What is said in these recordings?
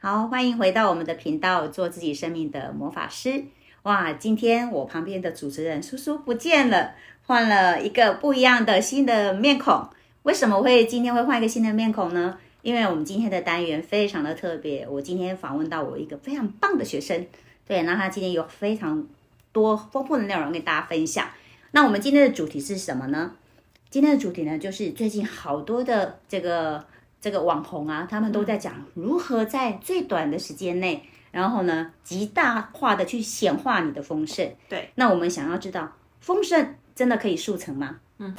好，欢迎回到我们的频道，做自己生命的魔法师。哇，今天我旁边的主持人叔叔不见了，换了一个不一样的新的面孔。为什么会今天会换一个新的面孔呢？因为我们今天的单元非常的特别，我今天访问到我一个非常棒的学生，对，那他今天有非常多丰富的内容跟大家分享。那我们今天的主题是什么呢？今天的主题呢，就是最近好多的这个。这个网红啊，他们都在讲如何在最短的时间内，然后呢，极大化的去显化你的丰盛。对，那我们想要知道，丰盛真的可以速成吗？嗯。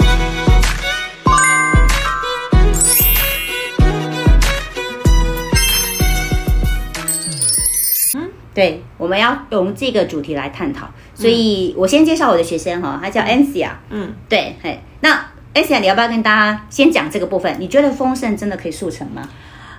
嗯，对，我们要用这个主题来探讨。所以我先介绍我的学生哈，他叫 Ancia。嗯，对，嘿，那。你要不要跟大家先讲这个部分？你觉得丰盛真的可以速成吗？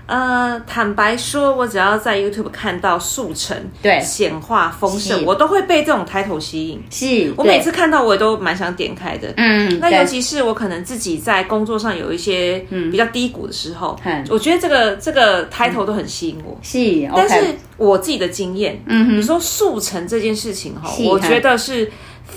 呃，坦白说，我只要在 YouTube 看到速成、对显化、丰盛，我都会被这种抬头吸引。是我每次看到，我也都蛮想点开的。嗯，那尤其是我可能自己在工作上有一些比较低谷的时候，我觉得这个这个抬头都很吸引我。是，但是我自己的经验，嗯，你说速成这件事情哈，我觉得是。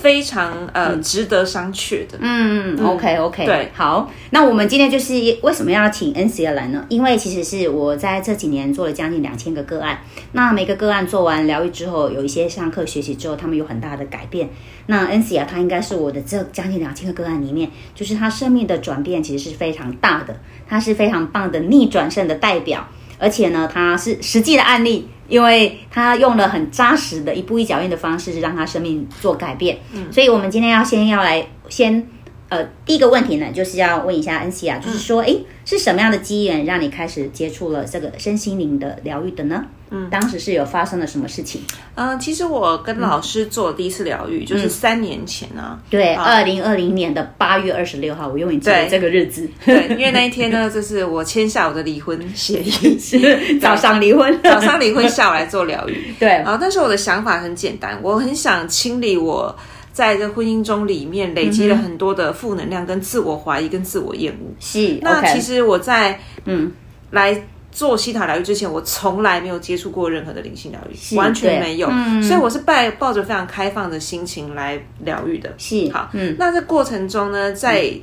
非常呃值得商榷的，嗯，OK OK，对，好，那我们今天就是为什么要请 N C 来呢？因为其实是我在这几年做了将近两千个个案，那每个个案做完疗愈之后，有一些上课学习之后，他们有很大的改变。那 N C 啊，他应该是我的这将近两千个个案里面，就是他生命的转变其实是非常大的，他是非常棒的逆转胜的代表。而且呢，他是实际的案例，因为他用了很扎实的一步一脚印的方式，让他生命做改变。嗯，所以我们今天要先要来先，呃，第一个问题呢，就是要问一下恩熙啊，就是说，哎。是什么样的机缘让你开始接触了这个身心灵的疗愈的呢？嗯，当时是有发生了什么事情？嗯，其实我跟老师做第一次疗愈就是三年前啊。对，二零二零年的八月二十六号，我永远记得这个日子。对，因为那一天呢，就是我签下我的离婚协议，是 早上离婚，早上离婚下午来做疗愈。对，然后但是我的想法很简单，我很想清理我。在这婚姻中里面累积了很多的负能量、跟自我怀疑、跟自我厌恶。是，那其实我在嗯来做西塔疗愈之前，我从来没有接触过任何的灵性疗愈，完全没有。所以我是抱抱着非常开放的心情来疗愈的。是，好，嗯，那这过程中呢，在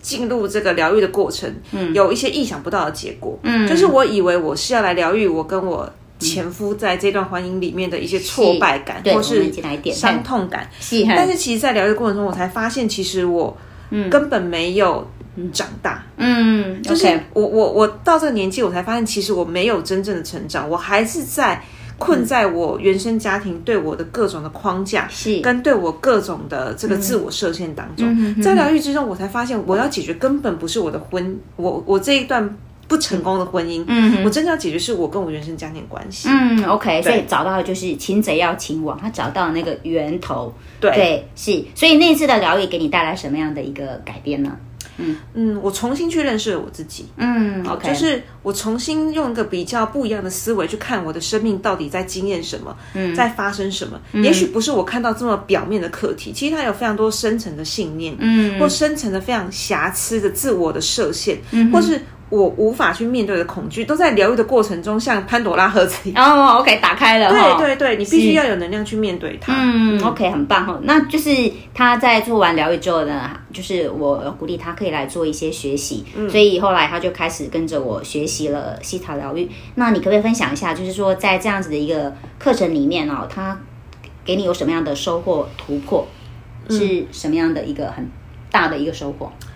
进入这个疗愈的过程，嗯，有一些意想不到的结果，嗯，就是我以为我是要来疗愈我跟我。前夫在这段婚姻里面的一些挫败感，或是伤痛感，但是其实，在疗愈过程中，我才发现，其实我根本没有长大。嗯，就是我我我到这个年纪，我才发现，其实我没有真正的成长，我还是在困在我原生家庭对我的各种的框架，是。跟对我各种的这个自我设限当中。在疗愈之中，我才发现，我要解决根本不是我的婚，我我这一段。不成功的婚姻，嗯，我真正要解决是我跟我原生家庭关系，嗯，OK，所以找到的就是擒贼要擒王，他找到那个源头，对，是，所以那次的疗愈给你带来什么样的一个改变呢？嗯。嗯，我重新去认识了我自己，嗯，OK，就是我重新用一个比较不一样的思维去看我的生命到底在经验什么，嗯，在发生什么，也许不是我看到这么表面的课题，其实它有非常多深层的信念，嗯，或深层的非常瑕疵的自我的设限，嗯，或是。我无法去面对的恐惧，都在疗愈的过程中，像潘朵拉盒子一样哦，OK，打开了。对对对，你必须要有能量去面对它。嗯，OK，很棒哈。那就是他在做完疗愈之后呢，就是我鼓励他可以来做一些学习，所以后来他就开始跟着我学习了西塔疗愈。那你可不可以分享一下，就是说在这样子的一个课程里面哦，他给你有什么样的收获、突破，是什么样的一个很大的一个收获？嗯，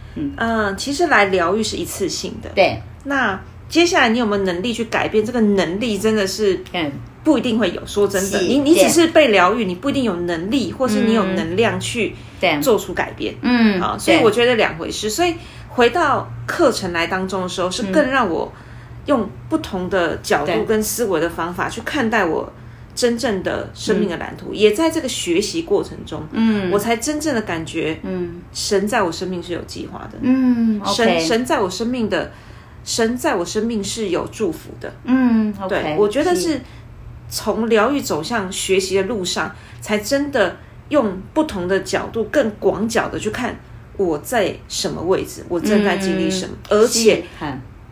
其实来疗愈是一次性的。对，那接下来你有没有能力去改变？这个能力真的是，嗯，不一定会有。说真的，你你只是被疗愈，你不一定有能力，或是你有能量去做出改变。嗯，啊，所以我觉得两回事。所以回到课程来当中的时候，是更让我用不同的角度跟思维的方法去看待我。真正的生命的蓝图，也在这个学习过程中，嗯，我才真正的感觉，嗯，神在我生命是有计划的，嗯，神神在我生命的，神在我生命是有祝福的，嗯，对，我觉得是。从疗愈走向学习的路上，才真的用不同的角度，更广角的去看我在什么位置，我正在经历什么，而且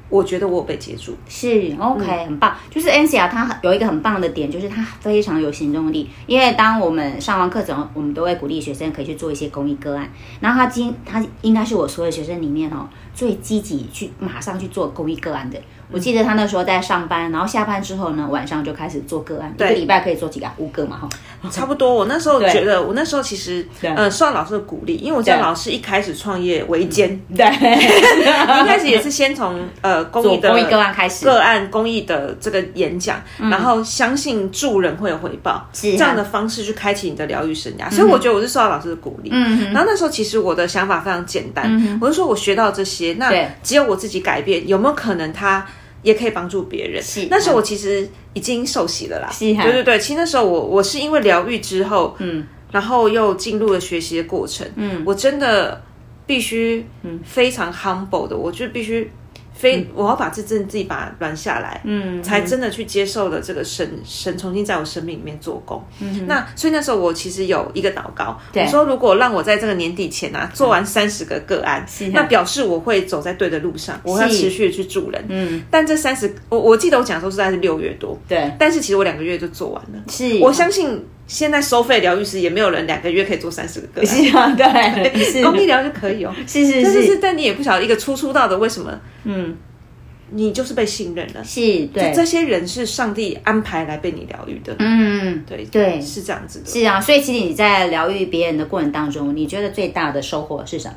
我觉得我有被接住。是 OK，、很棒。就是 Ancia 它有一个很棒的点，就是它非常有行动力。因为当我们上完课程，我们都会鼓励学生可以去做一些公益个案。然后他今他应该是我所有学生里面哦最积极去马上去做公益个案的。我记得他那时候在上班，然后下班之后呢，晚上就开始做个案，一个礼拜可以做几个啊？五个嘛，哈。差不多，我那时候觉得，我那时候其实呃受到老师的鼓励，因为我知道老师一开始创业维艰，对，一开始也是先从呃公益的公益个案开始。个案公益的这个演讲，然后相信助人会有回报，是。这样的方式去开启你的疗愈生涯。所以我觉得我是受到老师的鼓励。嗯然后那时候其实我的想法非常简单，我就说我学到这些，那只有我自己改变，有没有可能他？也可以帮助别人。是那时候我其实已经受洗了啦。对对对，其实那时候我我是因为疗愈之后，嗯，然后又进入了学习的过程，嗯，我真的必须，嗯，非常 humble 的，我就必须。非，我要把这真自己把它软下来，嗯，才真的去接受了这个神神重新在我生命里面做工。嗯，那所以那时候我其实有一个祷告，我说如果让我在这个年底前啊做完三十个个案，那表示我会走在对的路上，我要持续的去助人。嗯，但这三十，我我记得我讲的时候是在是六月多，对，但是其实我两个月就做完了。是，我相信现在收费疗愈师也没有人两个月可以做三十个个案，是啊，对，是。公益疗就可以哦。是是但是。是，是，但你也不晓得一个初出道的为什么，嗯，你就是被信任了。是，对，这些人是上帝安排来被你疗愈的，嗯，对对。是这样子的。是啊，所以其实你在疗愈别人的过程当中，你觉得最大的收获是什么？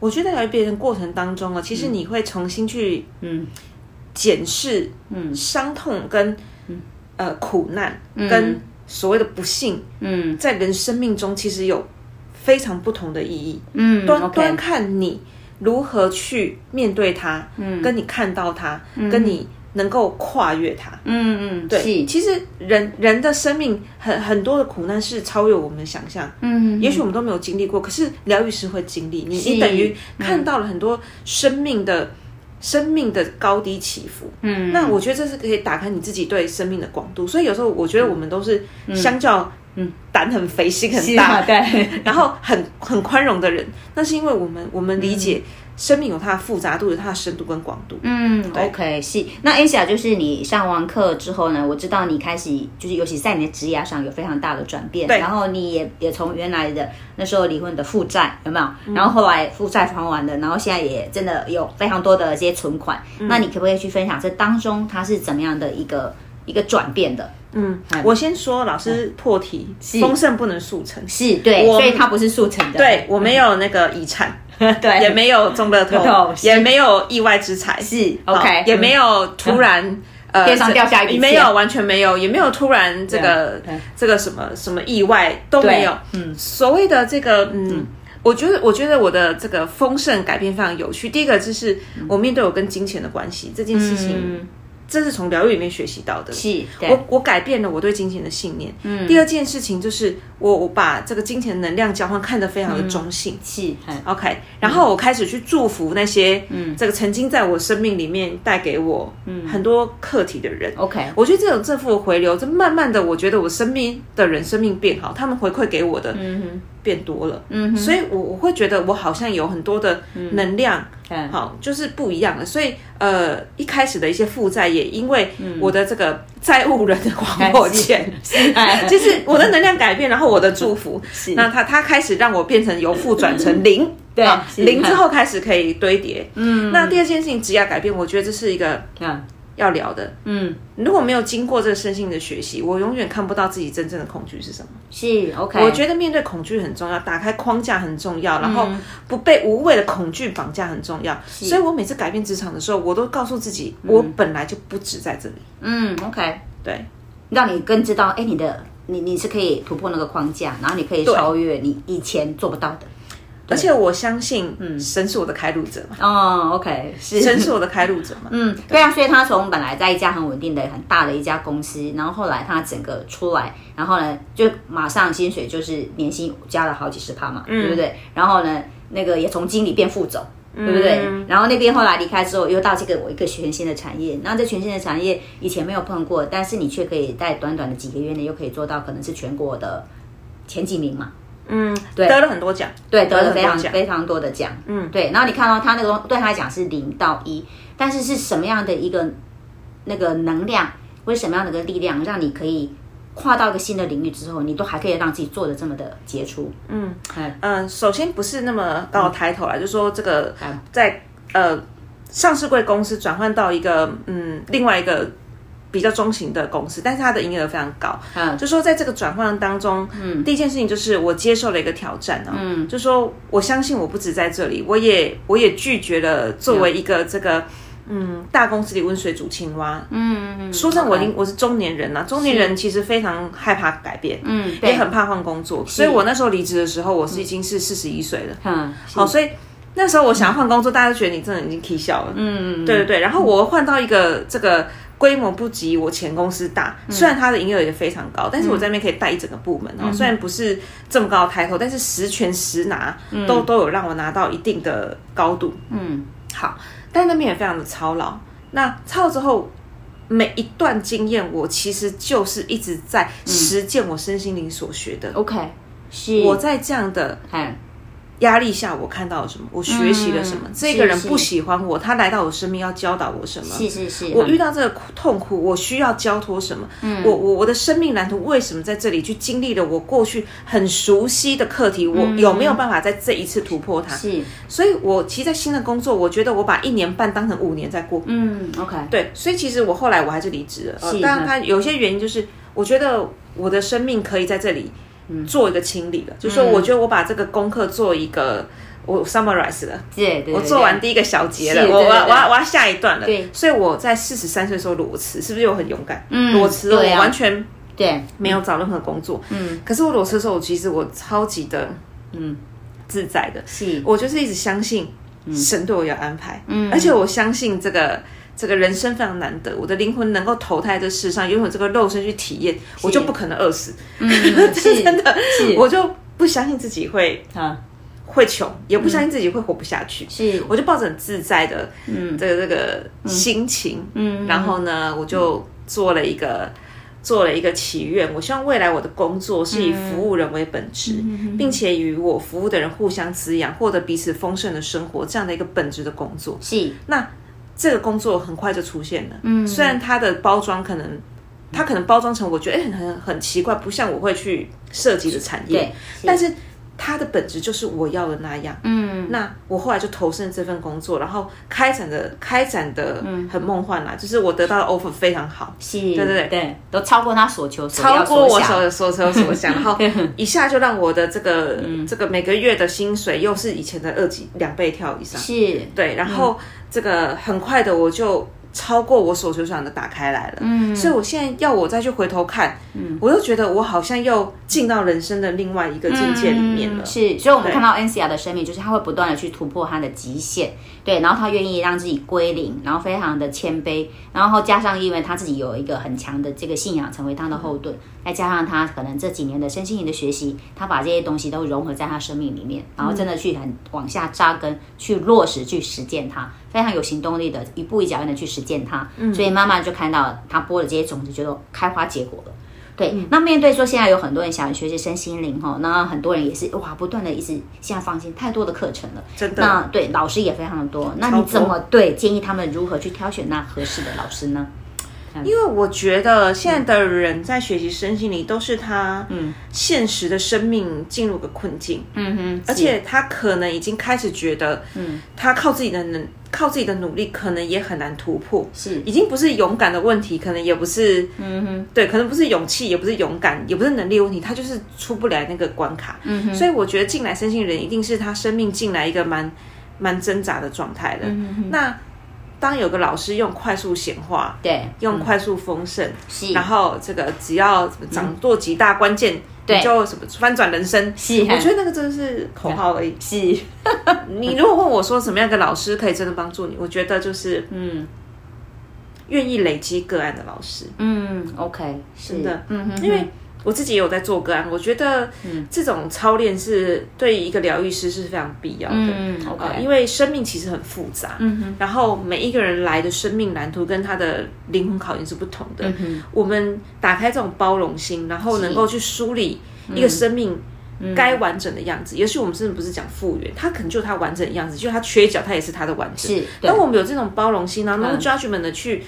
我觉得疗愈别人过程当中啊，其实你会重新去嗯。检视嗯。伤痛跟呃苦难跟所谓的不幸，嗯在人生命中其实有非常不同的意义。嗯端端看你如何去面对它，嗯，跟你看到它，跟你能够跨越它。嗯嗯，对，其实人人的生命很很多的苦难是超越我们的想象，嗯，也许我们都没有经历过，可是疗愈师会经历。你你等于看到了很多生命的。生命的高低起伏，嗯，那我觉得这是可以打开你自己对生命的广度。所以有时候我觉得我们都是相较，嗯，胆很肥、心很大，对，然后很很宽容的人，那是因为我们我们理解生命有它的复杂度，有它的深度跟广度。嗯，OK，是。那 Asia 就是你上完课之后呢，我知道你开始就是尤其在你的职业上有非常大的转变，对然后你也也从原来的那时候离婚的负债有没有？然后后来负债还完了，然后现在也真的有非常多的这些存款。那你可不可以去分享这当中它是怎么样的一个一个转变的？嗯，我先说，老师破题，丰盛不能速成，是对，所以它不是速成的。对我没有那个遗产，对，也没有中乐透也没有意外之财，是 OK，也没有突然。呃，天上掉下一笔钱没有，完全没有，也没有突然这个这个什么什么意外都没有。嗯，所谓的这个嗯。我觉得，我觉得我的这个丰盛改变非常有趣。第一个就是我面对我跟金钱的关系这件事情，这是从疗愈里面学习到的。是，我我改变了我对金钱的信念。嗯，第二件事情就是我我把这个金钱能量交换看得非常的中性。是，嗯 OK，然后我开始去祝福那些嗯，这个曾经在我生命里面带给我嗯很多课题的人。OK，我觉得这种正负的回流，这慢慢的，我觉得我身边的人生命变好，他们回馈给我的嗯变多了。嗯，所以我我会觉得我好像有很多的能量。嗯。好，就是不一样的，所以呃，一开始的一些负债也因为我的这个债务人的还我钱，哎其实我的能量改变，然后我的祝福，那他他开始让我变成由负转成零，对零之后开始可以堆叠，嗯，那第二件事情职业改变，我觉得这是一个嗯要聊的，嗯，如果没有经过这个身心的学习，我永远看不到自己真正的恐惧是什么。是 OK，我觉得面对恐惧很重要，打开框架很重要，然后不被无谓的恐惧绑架很重要。所以我每次改变职场的时候，我都告诉自己，我本来就不止在这里。嗯 OK，对，让你更知道，哎，你的你你是可以突破那个框架，然后你可以超越你以前做不到的。而且我相信，嗯，神是我的开路者嘛。哦，OK，是神是我的开路者嘛。嗯，对啊，所以他从本来在一家很稳定的、很大的一家公司，然后后来他整个出来，然后呢，就马上薪水就是年薪加了好几十趴嘛，对不对？然后呢，那个也从经理变副总。对不对？然后那边后来离开之后，又到这个我一个全新的产业，那这全新的产业以前没有碰过，但是你却可以在短短的几个月内又可以做到可能是全国的前几名嘛，嗯，对。得了很多奖，对，得了非常非常多的奖，嗯，对。然后你看到他那个东对他来讲是零到一，但是是什么样的一个那个能量，或者什么样的一个力量，让你可以跨到一个新的领域之后，你都还可以让自己做的这么的杰出，嗯，哎，嗯，首先不是那么高的抬头啦，就是说这个嗯。在呃上市贵公司转换到一个嗯另外一个比较中型的公司，但是它的营业额非常高。嗯就说在这个转换当中，嗯，第一件事情就是我接受了一个挑战哦，嗯，就说我相信我不止在这里，我也我也拒绝了作为一个这个。嗯，大公司里温水煮青蛙。嗯嗯说真的，我已经我是中年人了，中年人其实非常害怕改变，嗯，也，很怕换工作，所以我那时候离职的时候，我是已经是四十一岁了。嗯，好，所以那时候我想要换工作，大家都觉得你真的已经 K 笑了。嗯，对对对。然后我换到一个这个规模不及我前公司大，虽然它的营业额也非常高，但是我在那边可以带一整个部门哦。虽然不是这么高的抬头，但是十全十拿，都都有让我拿到一定的高度。嗯，好，但那边也非常的操劳。那操了之后。每一段经验，我其实就是一直在实践我身心灵所学的。OK，是我在这样的哎，压力下，我看到了什么？我学习了什么？这个人不喜欢我，他来到我生命要教导我什么？是是是，我遇到这个痛苦，我需要交托什么？嗯我我我的生命蓝图为什么在这里去经历了我过去很熟悉的课题？我有没有办法在这一次突破它？是，所以我其实，在新的工作，我觉得我把一年半当成五年在过。嗯，OK，对，所以其实我后来我还是离职了。当然，它有些原因就是，我觉得我的生命可以在这里做一个清理了，就是说，我觉得我把这个功课做一个。我 summarize 了，对对，我做完第一个小节了，我我要我要我要下一段了。对所以我在四十三岁的时候裸辞，是不是又很勇敢？嗯裸辞我完全对，没有找任何工作。嗯，可是我裸辞的时候，我其实我超级的嗯自在的，是，我就是一直相信神对我有安排，嗯，而且我相信这个。这个人生非常难得，我的灵魂能够投胎这世上，拥有这个肉身去体验，我就不可能饿死。嗯，是真的，我就不相信自己会啊，会穷，也不相信自己会活不下去。是，我就抱着很自在的嗯。这个这个心情，嗯。然后呢，我就做了一个做了一个祈愿，我希望未来我的工作是以服务人为本质，嗯。并且与我服务的人互相滋养，获得彼此丰盛的生活，这样的一个本质的工作。是，那这个工作很快就出现了，嗯，虽然它的包装可能。它可能包装成我觉得哎很很很奇怪，不像我会去涉及的产业。对，但是它的本质就是我要的那样。嗯，那我后来就投身这份工作，然后开展的开展的很梦幻啦，就是我得到的 offer 非常好，是，对对对。对，都超过他所求，所超过我所所求所想，然后 一下就让我的这个、这个每个月的薪水又是以前的二级两倍跳以上，是，对，然后这个很快的我就。超过我所求想的打开来了，嗯，所以我现在要我再去回头看，嗯，我又觉得我好像又进到人生的另外一个境界里面了，嗯。是，所以我们看到 NCR 的生命，就是他会不断的去突破他的极限，对，然后他愿意让自己归零，然后非常的谦卑，然后加上因为他自己有一个很强的这个信仰成为他的后盾，再加上他可能这几年的身心灵的学习，他把这些东西都融合在他生命里面，然后真的去很往下扎根，去落实，去实践它，非常有行动力的，一步一脚印的去实践它，所以慢慢就看到他播的这些种子就开花结果了。对，那面对说现在有很多人想学习身心灵哈，那很多人也是哇，不断的一直现在放心太多的课程了，真的。那对老师也非常的多，那你怎么对建议他们如何去挑选那合适的老师呢？因为我觉得现在的人在学习身心灵，都是他现实的生命进入个困境，嗯哼，而且他可能已经开始觉得，嗯，他靠自己的能，靠自己的努力，可能也很难突破，是。已经不是勇敢的问题，可能也不是，嗯哼，对，可能不是勇气，也不是勇敢，也不是能力问题，他就是出不来那个关卡，嗯哼，所以我觉得进来身心人一定是他生命进来一个蛮蛮挣扎的状态的，嗯哼，那。当有个老师用快速显化，对，用快速丰盛，是，然后这个只要掌舵几大关键，你就什么翻转人生，是，我觉得那个真的是口号而已。是，你如果问我说什么样的老师可以真的帮助你，我觉得就是嗯，愿意累积个案的老师。嗯，OK，真的，嗯哼，因为。我自己也有在做个案，我觉得这种操练是对一个疗愈师是非常必要的。嗯，OK，因为生命其实很复杂，嗯哼，然后每一个人来的生命蓝图跟他的灵魂考验是不同的。嗯我们打开这种包容心，然后能够去梳理一个生命该完整的样子。也许我们甚至不是讲复原，他可能就他完整的样子，就他缺角，他也是他的完整。是，当我们有这种包容心，然后 no judgment 的去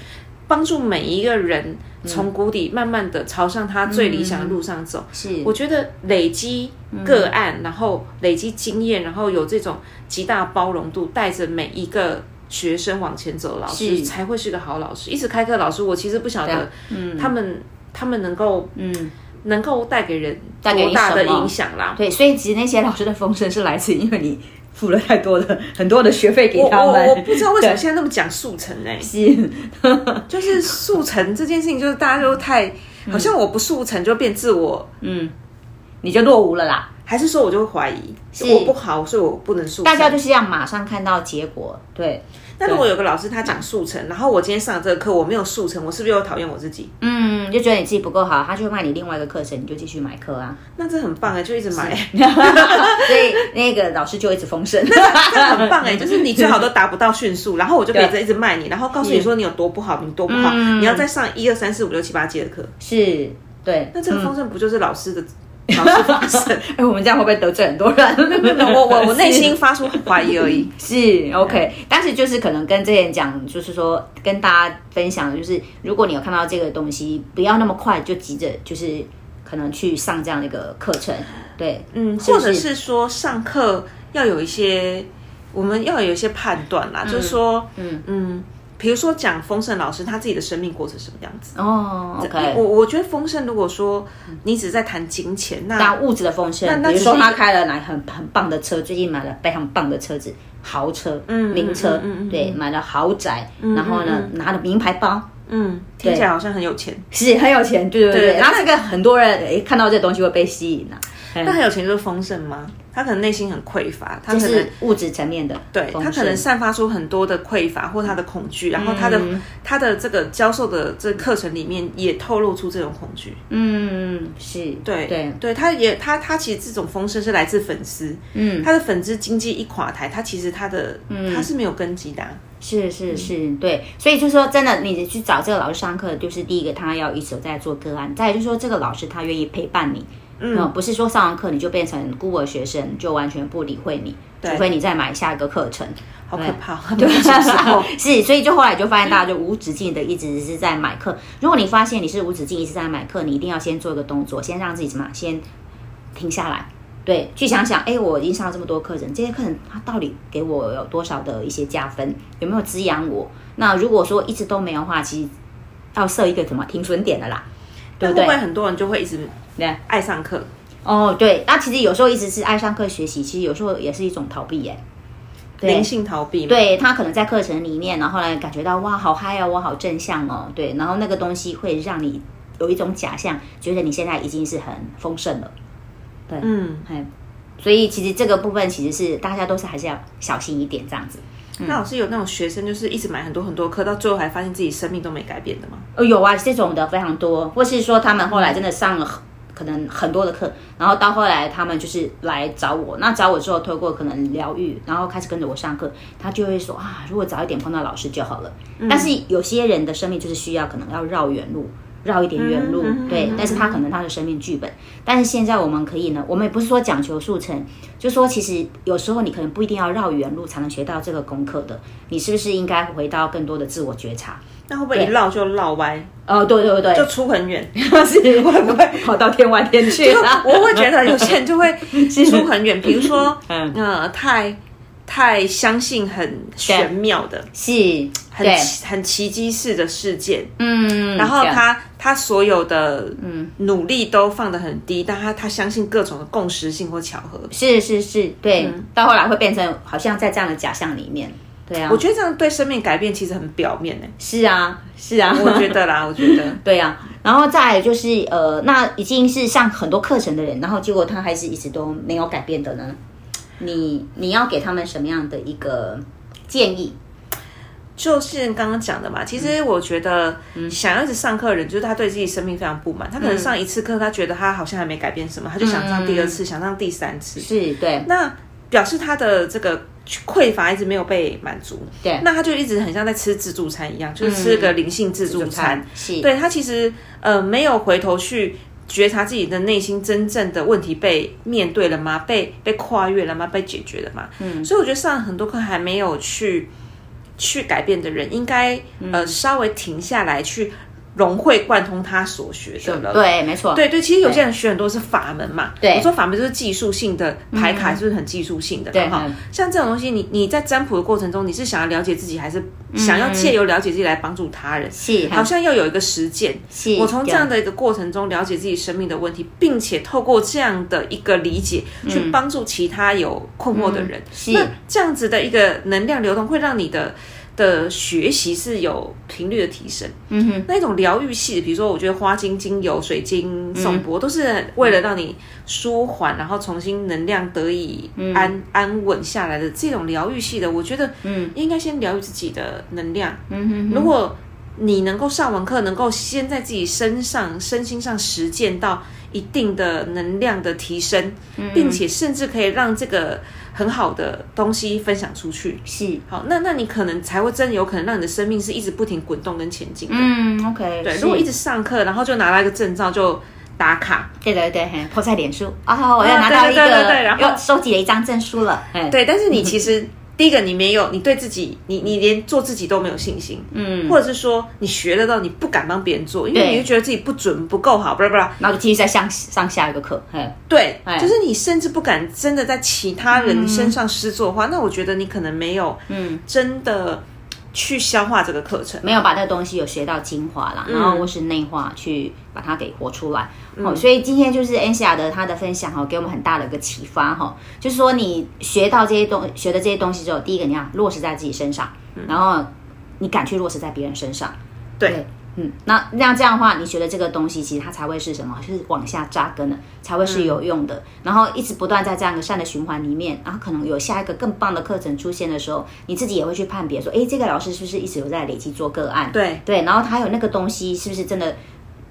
帮助每一个人从谷底慢慢的朝向他最理想的路上走。是，我觉得累积个案，然后累积经验，然后有这种极大包容度，带着每一个。学生往前走，老师才会是个好老师。一直开课，老师我其实不晓得，嗯，他们他们能够，嗯，能够带给人多大的影响啦。对，所以其实那些老师的风声是来自因为你付了太多的很多的学费给他们。我不知道为什么现在那么讲速成呢？是，就是速成这件事情，就是大家都太好像我不速成就变自我，嗯，你就落伍了啦。还是说我就会怀疑我不好，所以我不能速成。大家就是要马上看到结果，对。那如果有个老师他讲速成，然后我今天上这个课我没有速成，我是不是又讨厌我自己？嗯，就觉得你自己不够好，他就卖你另外一个课程，你就继续买课啊。那这很棒哎，就一直买。所以那个老师就一直丰盛，那很棒哎，就是你最好都达不到迅速，然后我就可以一直卖你，然后告诉你说你有多不好，你多不好，你要再上一二三四五六七八节的课。是，对。那这个丰盛不就是老师的？老师发生，哎，我们这样会不会得罪很多人？我我我内心发出怀疑而已。是 OK，但是就是可能跟这些人讲，就是说跟大家分享的，就是如果你有看到这个东西，不要那么快就急着，就是可能去上这样的一个课程。对，嗯，或者是说上课要有一些，我们要有一些判断啦，就是说，嗯嗯。比如说讲丰盛老师他自己的生命过程什么样子？哦，OK，我我觉得丰盛如果说你只在谈金钱，那物质的丰盛，比如说他开了哪很很棒的车，最近买了非常棒的车子，豪车，嗯，名车，对，买了豪宅，然后呢拿了名牌包，嗯，听起来好像很有钱，是很有钱，对对对，然后这个很多人诶看到这东西会被吸引啊。那很有钱就是丰盛吗？他可能内心很匮乏，他可能物质层面的，对他可能散发出很多的匮乏或他的恐惧，然后他的他的这个教授的这课程里面也透露出这种恐惧。嗯，是对对对，他也他他其实这种丰盛是来自粉丝，嗯，他的粉丝经济一垮台，他其实他的他是没有根基的。是是是，对，所以就说真的，你去找这个老师上课，就是第一个他要一直在做个案，再就是说这个老师他愿意陪伴你。嗯，不是说上完课你就变成孤儿学生，就完全不理会你，除非你再买下一个课程。好可怕，对，是，所以就后来就发现大家就无止境的一直是在买课。如果你发现你是无止境一直在买课，你一定要先做一个动作，先让自己什么，先停下来，对，去想想，哎，我已经上了这么多课程，这些课程它到底给我有多少的一些加分，有没有滋养我？那如果说一直都没有的话，其实要设一个什么停损点的啦。对不对？很多人就会一直爱上课哦。对，那其实有时候一直是爱上课学习，其实有时候也是一种逃避耶。灵性逃避。对他可能在课程里面，然后呢感觉到哇，好嗨哦，我好正向哦。对，然后那个东西会让你有一种假象，觉得你现在已经是很丰盛了。对，嗯，所以其实这个部分其实是大家都是还是要小心一点这样子。那老师有那种学生，就是一直买很多很多课，到最后还发现自己生命都没改变的吗？哦，有啊，这种的非常多，或是说他们后来真的上了可能很多的课，然后到后来他们就是来找我，那找我之后透过可能疗愈，然后开始跟着我上课，他就会说啊，如果早一点碰到老师就好了。但是有些人的生命就是需要可能要绕远路。绕一点远路，对，但是他可能他的生命剧本，但是现在我们可以呢，我们也不是说讲求速成，就说其实有时候你可能不一定要绕远路才能学到这个功课的，你是不是应该回到更多的自我觉察？那会不会一绕就绕歪？哦，对对对，就出很远，是会不会跑到天外天去？我会觉得有些人就会 出很远，比如说，嗯，呃，太。太相信很玄妙的，是很很奇迹式的事件，嗯，然后他他所有的嗯。努力都放得很低，但他他相信各种的共识性或巧合，是是是，对，到后来会变成好像在这样的假象里面，对啊，我觉得这样对生命改变其实很表面呢，是啊是啊，我觉得啦，我觉得。对啊，然后再就是呃，那已经是上很多课程的人，然后结果他还是一直都没有改变的呢。你你要给他们什么样的一个建议？就是刚刚讲的嘛，其实我觉得，想要一直上课的人，就是他对自己生命非常不满。他可能上一次课，他觉得他好像还没改变什么，他就想上第二次，想上第三次。是对，那表示他的这个匮乏一直没有被满足。对，那他就一直很像在吃自助餐一样，就是吃个灵性自助餐。是，对他其实呃没有回头去。觉察自己的内心真正的问题被面对了吗？被被跨越了吗？被解决了吗？嗯，所以我觉得上很多课还没有去去改变的人，应该呃稍微停下来去。融会贯通他所学的了，对，没错，对对，其实有些人学很多是法门嘛，对，我说法门就是技术性的牌卡，是不是很技术性的？对哈，像这种东西，你你在占卜的过程中，你是想要了解自己，还是想要借由了解自己来帮助他人？是，好像要有一个实践。是，我从这样的一个过程中了解自己生命的问题，并且透过这样的一个理解，去帮助其他有困惑的人。是，那这样子的一个能量流动，会让你的。的学习是有频率的提升，嗯哼，那种疗愈系，比如说，我觉得花精精油、水晶、颂钵，都是为了让你舒缓，然后重新能量得以安安稳下来的这种疗愈系的，我觉得，嗯，应该先疗愈自己的能量，嗯哼，如果你能够上完课，能够先在自己身上、身心上实践到一定的能量的提升，并且甚至可以让这个。很好的东西分享出去是好，那那你可能才会真有可能让你的生命是一直不停滚动跟前进的。嗯，OK，对。如果一直上课，然后就拿到一个证照就打卡，对对对，破在脸书啊，我要拿到一个对，然后收集了一张证书了。对，但是你其实。第一个，你没有，你对自己，你你连做自己都没有信心，嗯，或者是说你学得到，你不敢帮别人做，因为你就觉得自己不准不够好，不啦不啦，然后就继续再上上下一个课，对，就是你甚至不敢真的在其他人身上施作的话，那我觉得你可能没有，嗯，真的。去消化这个课程，没有把那个东西有学到精华啦，然后或是内化去把它给活出来。哦，所以今天就是安西亚的他的分享哈，给我们很大的一个启发哈，就是说你学到这些东学的这些东西之后，第一个你要落实在自己身上，然后你敢去落实在别人身上，对。嗯，那那样这样的话，你学的这个东西，其实它才会是什么？就是往下扎根的，才会是有用的。然后一直不断在这样一个善的循环里面，然后可能有下一个更棒的课程出现的时候，你自己也会去判别说，哎，这个老师是不是一直有在累积做个案？对对，然后他有那个东西，是不是真的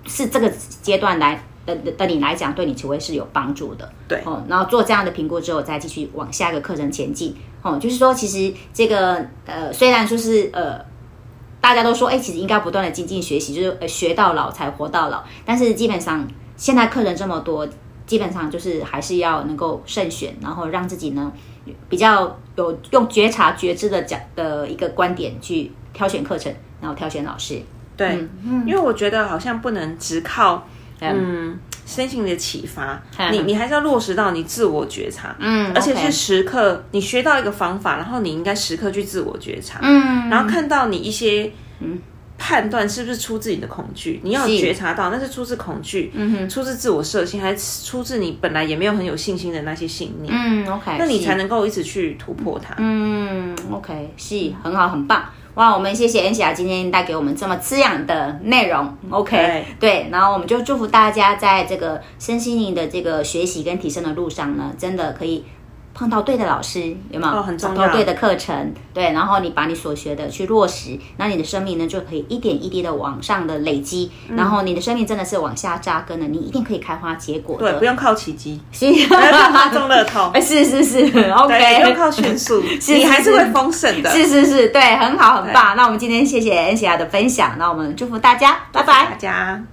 是这个阶段来的的你来讲，对你才会是有帮助的？对哦，然后做这样的评估之后，再继续往下一个课程前进。哦，就是说，其实这个呃，虽然说是呃。大家都说，哎，其实应该不断的精进学习，就是呃学到老才活到老。但是基本上现在客人这么多，基本上就是还是要能够慎选，然后让自己呢比较有用觉察觉知的讲的一个观点去挑选课程，然后挑选老师。对，因为我觉得好像不能只靠嗯身心的启发，你你还是要落实到你自我觉察，嗯，而且是时刻你学到一个方法，然后你应该时刻去自我觉察，嗯，然后看到你一些。嗯，判断是不是出自你的恐惧？你要觉察到那是出自恐惧，嗯哼，出自自我设限，还是出自你本来也没有很有信心的那些信念？嗯，OK，那你才能够一直去突破它。嗯，OK，是很好，很棒。哇，我们谢谢恩霞今天带给我们这么滋养的内容。OK，对，然后我们就祝福大家在这个身心灵的这个学习跟提升的路上呢，真的可以。碰到对的老师有没有？很重要。对的课程，对，然后你把你所学的去落实，那你的生命呢就可以一点一滴的往上的累积，然后你的生命真的是往下扎根的，你一定可以开花结果。对，不用靠奇迹，不用靠中乐透，是是是，OK，不用靠迅速，你还是会丰盛的。是是是，对，很好很棒。那我们今天谢谢恩喜亚的分享，那我们祝福大家，拜拜，大家。